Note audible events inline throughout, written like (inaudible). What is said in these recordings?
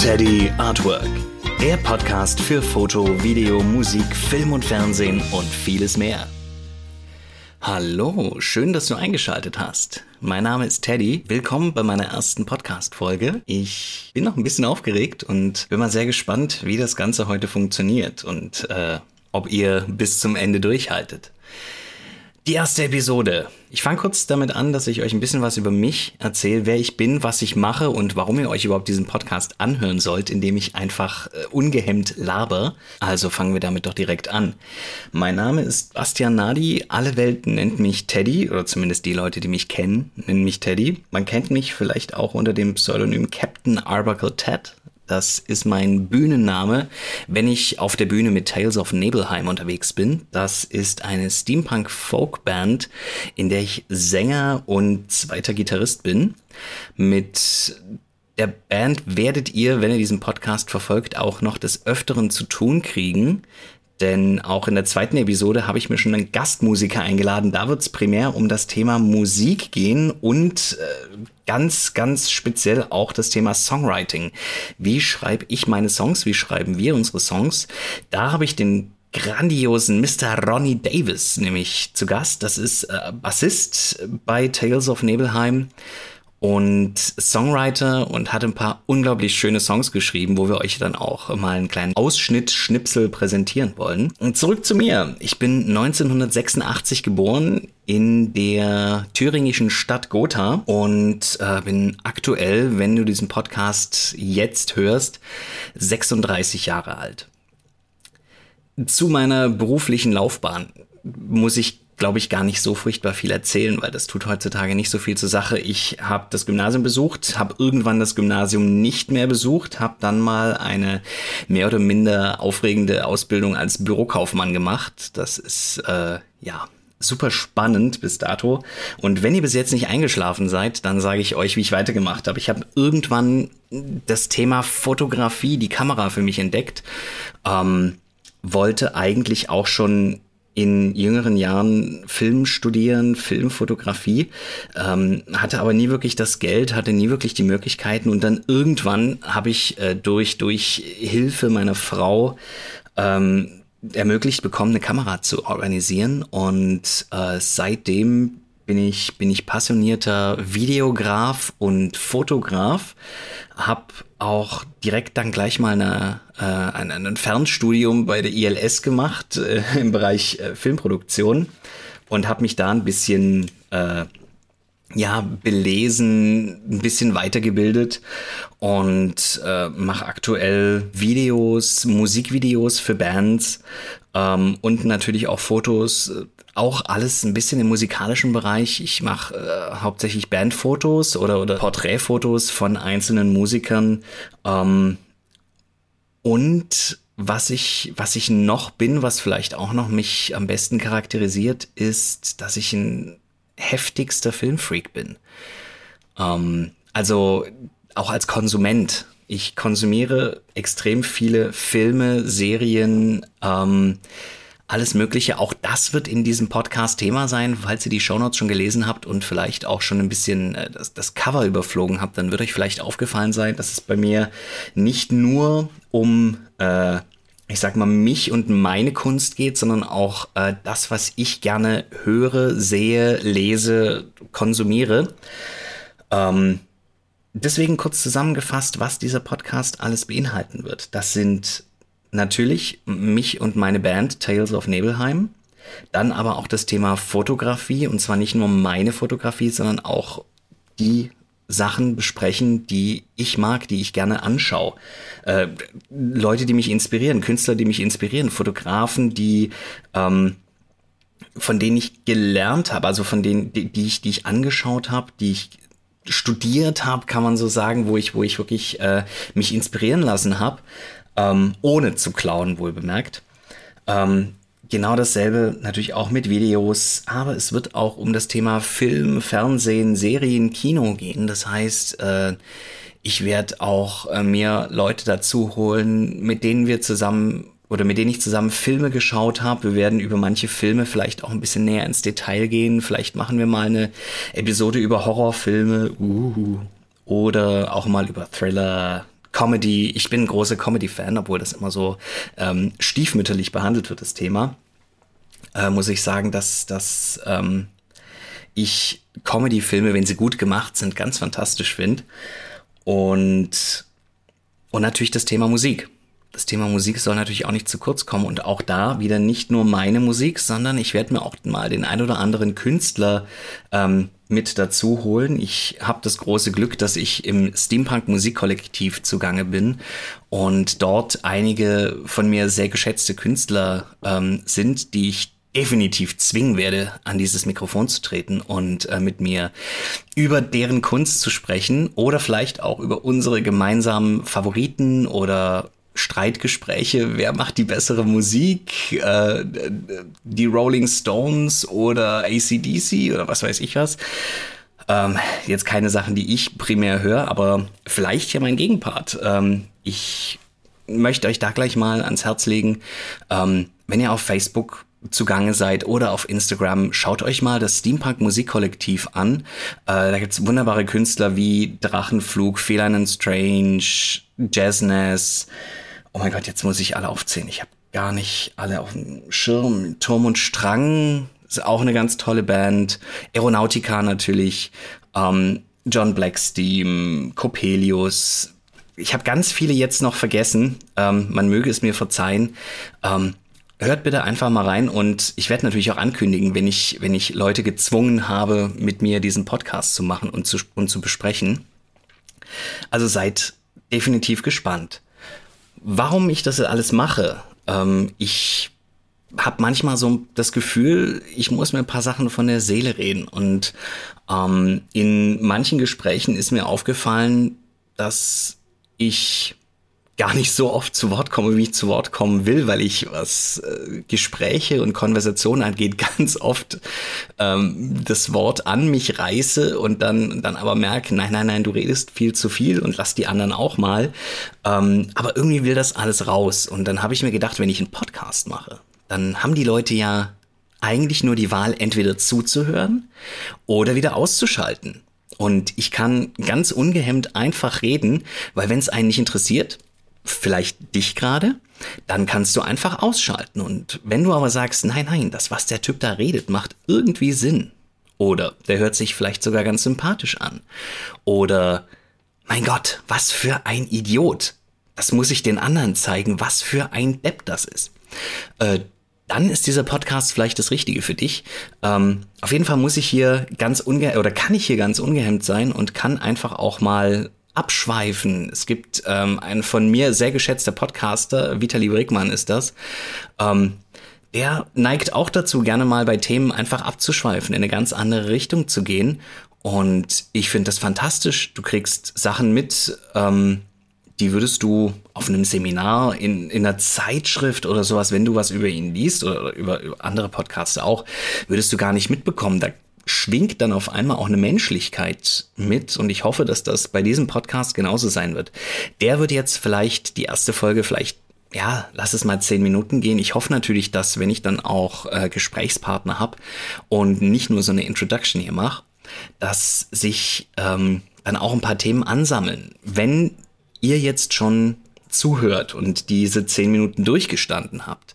Teddy Artwork. Der Podcast für Foto, Video, Musik, Film und Fernsehen und vieles mehr. Hallo, schön, dass du eingeschaltet hast. Mein Name ist Teddy. Willkommen bei meiner ersten Podcast-Folge. Ich bin noch ein bisschen aufgeregt und bin mal sehr gespannt, wie das Ganze heute funktioniert und äh, ob ihr bis zum Ende durchhaltet. Die erste Episode. Ich fange kurz damit an, dass ich euch ein bisschen was über mich erzähle, wer ich bin, was ich mache und warum ihr euch überhaupt diesen Podcast anhören sollt, indem ich einfach äh, ungehemmt laber. Also fangen wir damit doch direkt an. Mein Name ist Bastian Nadi. Alle Welt nennt mich Teddy, oder zumindest die Leute, die mich kennen, nennen mich Teddy. Man kennt mich vielleicht auch unter dem Pseudonym Captain Arbuckle Ted. Das ist mein Bühnenname, wenn ich auf der Bühne mit Tales of Nebelheim unterwegs bin. Das ist eine Steampunk-Folk-Band, in der ich Sänger und zweiter Gitarrist bin. Mit der Band werdet ihr, wenn ihr diesen Podcast verfolgt, auch noch des Öfteren zu tun kriegen. Denn auch in der zweiten Episode habe ich mir schon einen Gastmusiker eingeladen. Da wird es primär um das Thema Musik gehen und äh, ganz, ganz speziell auch das Thema Songwriting. Wie schreibe ich meine Songs? Wie schreiben wir unsere Songs? Da habe ich den grandiosen Mr. Ronnie Davis nämlich zu Gast. Das ist äh, Bassist bei Tales of Nebelheim und Songwriter und hat ein paar unglaublich schöne Songs geschrieben, wo wir euch dann auch mal einen kleinen Ausschnitt, Schnipsel präsentieren wollen. Und zurück zu mir. Ich bin 1986 geboren in der thüringischen Stadt Gotha und äh, bin aktuell, wenn du diesen Podcast jetzt hörst, 36 Jahre alt. Zu meiner beruflichen Laufbahn muss ich glaube ich, gar nicht so furchtbar viel erzählen, weil das tut heutzutage nicht so viel zur Sache. Ich habe das Gymnasium besucht, habe irgendwann das Gymnasium nicht mehr besucht, habe dann mal eine mehr oder minder aufregende Ausbildung als Bürokaufmann gemacht. Das ist, äh, ja, super spannend bis dato. Und wenn ihr bis jetzt nicht eingeschlafen seid, dann sage ich euch, wie ich weitergemacht habe. Ich habe irgendwann das Thema Fotografie, die Kamera für mich entdeckt. Ähm, wollte eigentlich auch schon in jüngeren Jahren Film studieren, Filmfotografie, ähm, hatte aber nie wirklich das Geld, hatte nie wirklich die Möglichkeiten und dann irgendwann habe ich äh, durch, durch Hilfe meiner Frau ähm, ermöglicht bekommen, eine Kamera zu organisieren und äh, seitdem bin ich, bin ich passionierter Videograf und Fotograf, habe auch direkt dann gleich mal eine, äh, ein, ein Fernstudium bei der ILS gemacht äh, im Bereich äh, Filmproduktion und habe mich da ein bisschen äh, ja, belesen, ein bisschen weitergebildet und äh, mache aktuell Videos, Musikvideos für Bands ähm, und natürlich auch Fotos, auch alles ein bisschen im musikalischen Bereich. Ich mache äh, hauptsächlich Bandfotos oder, oder Porträtfotos von einzelnen Musikern. Ähm, und was ich, was ich noch bin, was vielleicht auch noch mich am besten charakterisiert, ist, dass ich ein heftigster Filmfreak bin. Ähm, also auch als Konsument. Ich konsumiere extrem viele Filme, Serien, ähm, alles Mögliche. Auch das wird in diesem Podcast Thema sein. Falls ihr die Shownotes schon gelesen habt und vielleicht auch schon ein bisschen äh, das, das, Cover überflogen habt, dann wird euch vielleicht aufgefallen sein, dass es bei mir nicht nur um, äh, ich sag mal, mich und meine Kunst geht, sondern auch äh, das, was ich gerne höre, sehe, lese, konsumiere. Ähm, deswegen kurz zusammengefasst, was dieser Podcast alles beinhalten wird. Das sind natürlich mich und meine Band Tales of Nebelheim. Dann aber auch das Thema Fotografie und zwar nicht nur meine Fotografie, sondern auch die Sachen besprechen, die ich mag, die ich gerne anschaue. Äh, Leute, die mich inspirieren, Künstler, die mich inspirieren, Fotografen, die ähm, von denen ich gelernt habe, also von denen, die, die ich, die ich angeschaut habe, die ich studiert habe, kann man so sagen, wo ich, wo ich wirklich äh, mich inspirieren lassen habe ähm, ohne zu klauen, wohl bemerkt. Ähm, genau dasselbe natürlich auch mit Videos, aber es wird auch um das Thema Film, Fernsehen, Serien, Kino gehen. Das heißt, äh, ich werde auch äh, mir Leute dazu holen, mit denen wir zusammen oder mit denen ich zusammen Filme geschaut habe. Wir werden über manche Filme vielleicht auch ein bisschen näher ins Detail gehen. Vielleicht machen wir mal eine Episode über Horrorfilme uh, oder auch mal über Thriller, Comedy, ich bin ein großer Comedy-Fan, obwohl das immer so ähm, stiefmütterlich behandelt wird, das Thema. Äh, muss ich sagen, dass, dass ähm, ich Comedy-Filme, wenn sie gut gemacht sind, ganz fantastisch finde. Und, und natürlich das Thema Musik das Thema Musik soll natürlich auch nicht zu kurz kommen und auch da wieder nicht nur meine Musik, sondern ich werde mir auch mal den ein oder anderen Künstler ähm, mit dazu holen. Ich habe das große Glück, dass ich im Steampunk Musikkollektiv zugange bin und dort einige von mir sehr geschätzte Künstler ähm, sind, die ich definitiv zwingen werde, an dieses Mikrofon zu treten und äh, mit mir über deren Kunst zu sprechen oder vielleicht auch über unsere gemeinsamen Favoriten oder Streitgespräche, wer macht die bessere Musik, äh, die Rolling Stones oder ACDC oder was weiß ich was. Ähm, jetzt keine Sachen, die ich primär höre, aber vielleicht ja mein Gegenpart. Ähm, ich möchte euch da gleich mal ans Herz legen, ähm, wenn ihr auf Facebook zugange seid oder auf Instagram, schaut euch mal das Steampunk Musikkollektiv an. Äh, da gibt's wunderbare Künstler wie Drachenflug, Feline Strange, Jazzness, oh mein Gott, jetzt muss ich alle aufzählen. Ich habe gar nicht alle auf dem Schirm. Turm und Strang ist auch eine ganz tolle Band. Aeronautica natürlich. Ähm, John Blacksteam, Coppelius. Ich habe ganz viele jetzt noch vergessen. Ähm, man möge es mir verzeihen. Ähm, hört bitte einfach mal rein und ich werde natürlich auch ankündigen, wenn ich, wenn ich Leute gezwungen habe, mit mir diesen Podcast zu machen und zu, und zu besprechen. Also seid definitiv gespannt warum ich das alles mache. Ähm, ich habe manchmal so das Gefühl, ich muss mir ein paar Sachen von der Seele reden. Und ähm, in manchen Gesprächen ist mir aufgefallen, dass ich gar nicht so oft zu Wort komme, wie ich zu Wort kommen will, weil ich, was äh, Gespräche und Konversationen angeht, (laughs) ganz oft ähm, das Wort an mich reiße und dann, dann aber merke, nein, nein, nein, du redest viel zu viel und lass die anderen auch mal. Ähm, aber irgendwie will das alles raus. Und dann habe ich mir gedacht, wenn ich einen Podcast mache, dann haben die Leute ja eigentlich nur die Wahl, entweder zuzuhören oder wieder auszuschalten. Und ich kann ganz ungehemmt einfach reden, weil wenn es einen nicht interessiert, vielleicht dich gerade, dann kannst du einfach ausschalten. Und wenn du aber sagst, nein, nein, das, was der Typ da redet, macht irgendwie Sinn. Oder der hört sich vielleicht sogar ganz sympathisch an. Oder, mein Gott, was für ein Idiot. Das muss ich den anderen zeigen, was für ein Depp das ist. Äh, dann ist dieser Podcast vielleicht das Richtige für dich. Ähm, auf jeden Fall muss ich hier ganz unge oder kann ich hier ganz ungehemmt sein und kann einfach auch mal abschweifen. Es gibt ähm, ein von mir sehr geschätzter Podcaster, Vitali Brickmann ist das. Ähm, der neigt auch dazu, gerne mal bei Themen einfach abzuschweifen, in eine ganz andere Richtung zu gehen. Und ich finde das fantastisch. Du kriegst Sachen mit, ähm, die würdest du auf einem Seminar, in, in einer Zeitschrift oder sowas, wenn du was über ihn liest oder über, über andere Podcaster auch, würdest du gar nicht mitbekommen. Da schwingt dann auf einmal auch eine Menschlichkeit mit und ich hoffe, dass das bei diesem Podcast genauso sein wird. Der wird jetzt vielleicht die erste Folge vielleicht ja, lass es mal zehn Minuten gehen. Ich hoffe natürlich, dass wenn ich dann auch äh, Gesprächspartner habe und nicht nur so eine Introduction hier mache, dass sich ähm, dann auch ein paar Themen ansammeln. Wenn ihr jetzt schon zuhört und diese zehn Minuten durchgestanden habt,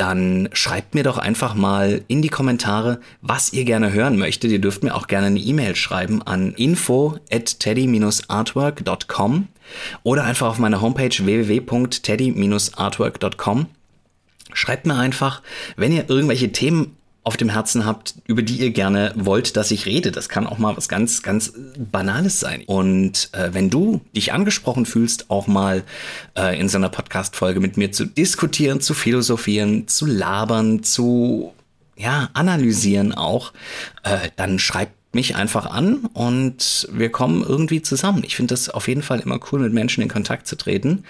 dann schreibt mir doch einfach mal in die Kommentare, was ihr gerne hören möchtet. Ihr dürft mir auch gerne eine E-Mail schreiben an info at teddy-artwork.com oder einfach auf meiner Homepage www.teddy-artwork.com. Schreibt mir einfach, wenn ihr irgendwelche Themen auf dem Herzen habt, über die ihr gerne wollt, dass ich rede. Das kann auch mal was ganz, ganz Banales sein. Und äh, wenn du dich angesprochen fühlst, auch mal äh, in so einer Podcast-Folge mit mir zu diskutieren, zu philosophieren, zu labern, zu ja, analysieren auch, äh, dann schreibt mich einfach an und wir kommen irgendwie zusammen. Ich finde das auf jeden Fall immer cool, mit Menschen in Kontakt zu treten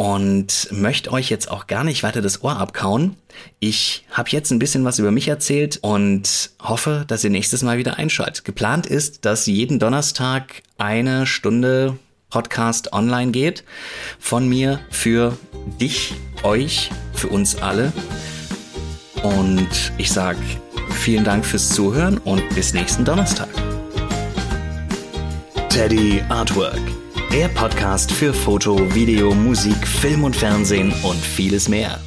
und möchte euch jetzt auch gar nicht weiter das Ohr abkauen. Ich habe jetzt ein bisschen was über mich erzählt und hoffe, dass ihr nächstes Mal wieder einschaltet. Geplant ist, dass jeden Donnerstag eine Stunde Podcast online geht von mir für dich, euch, für uns alle. Und ich sage vielen Dank fürs Zuhören und bis nächsten Donnerstag. Teddy Artwork Der Podcast für Foto, Video, Musik, Film und Fernsehen und vieles mehr.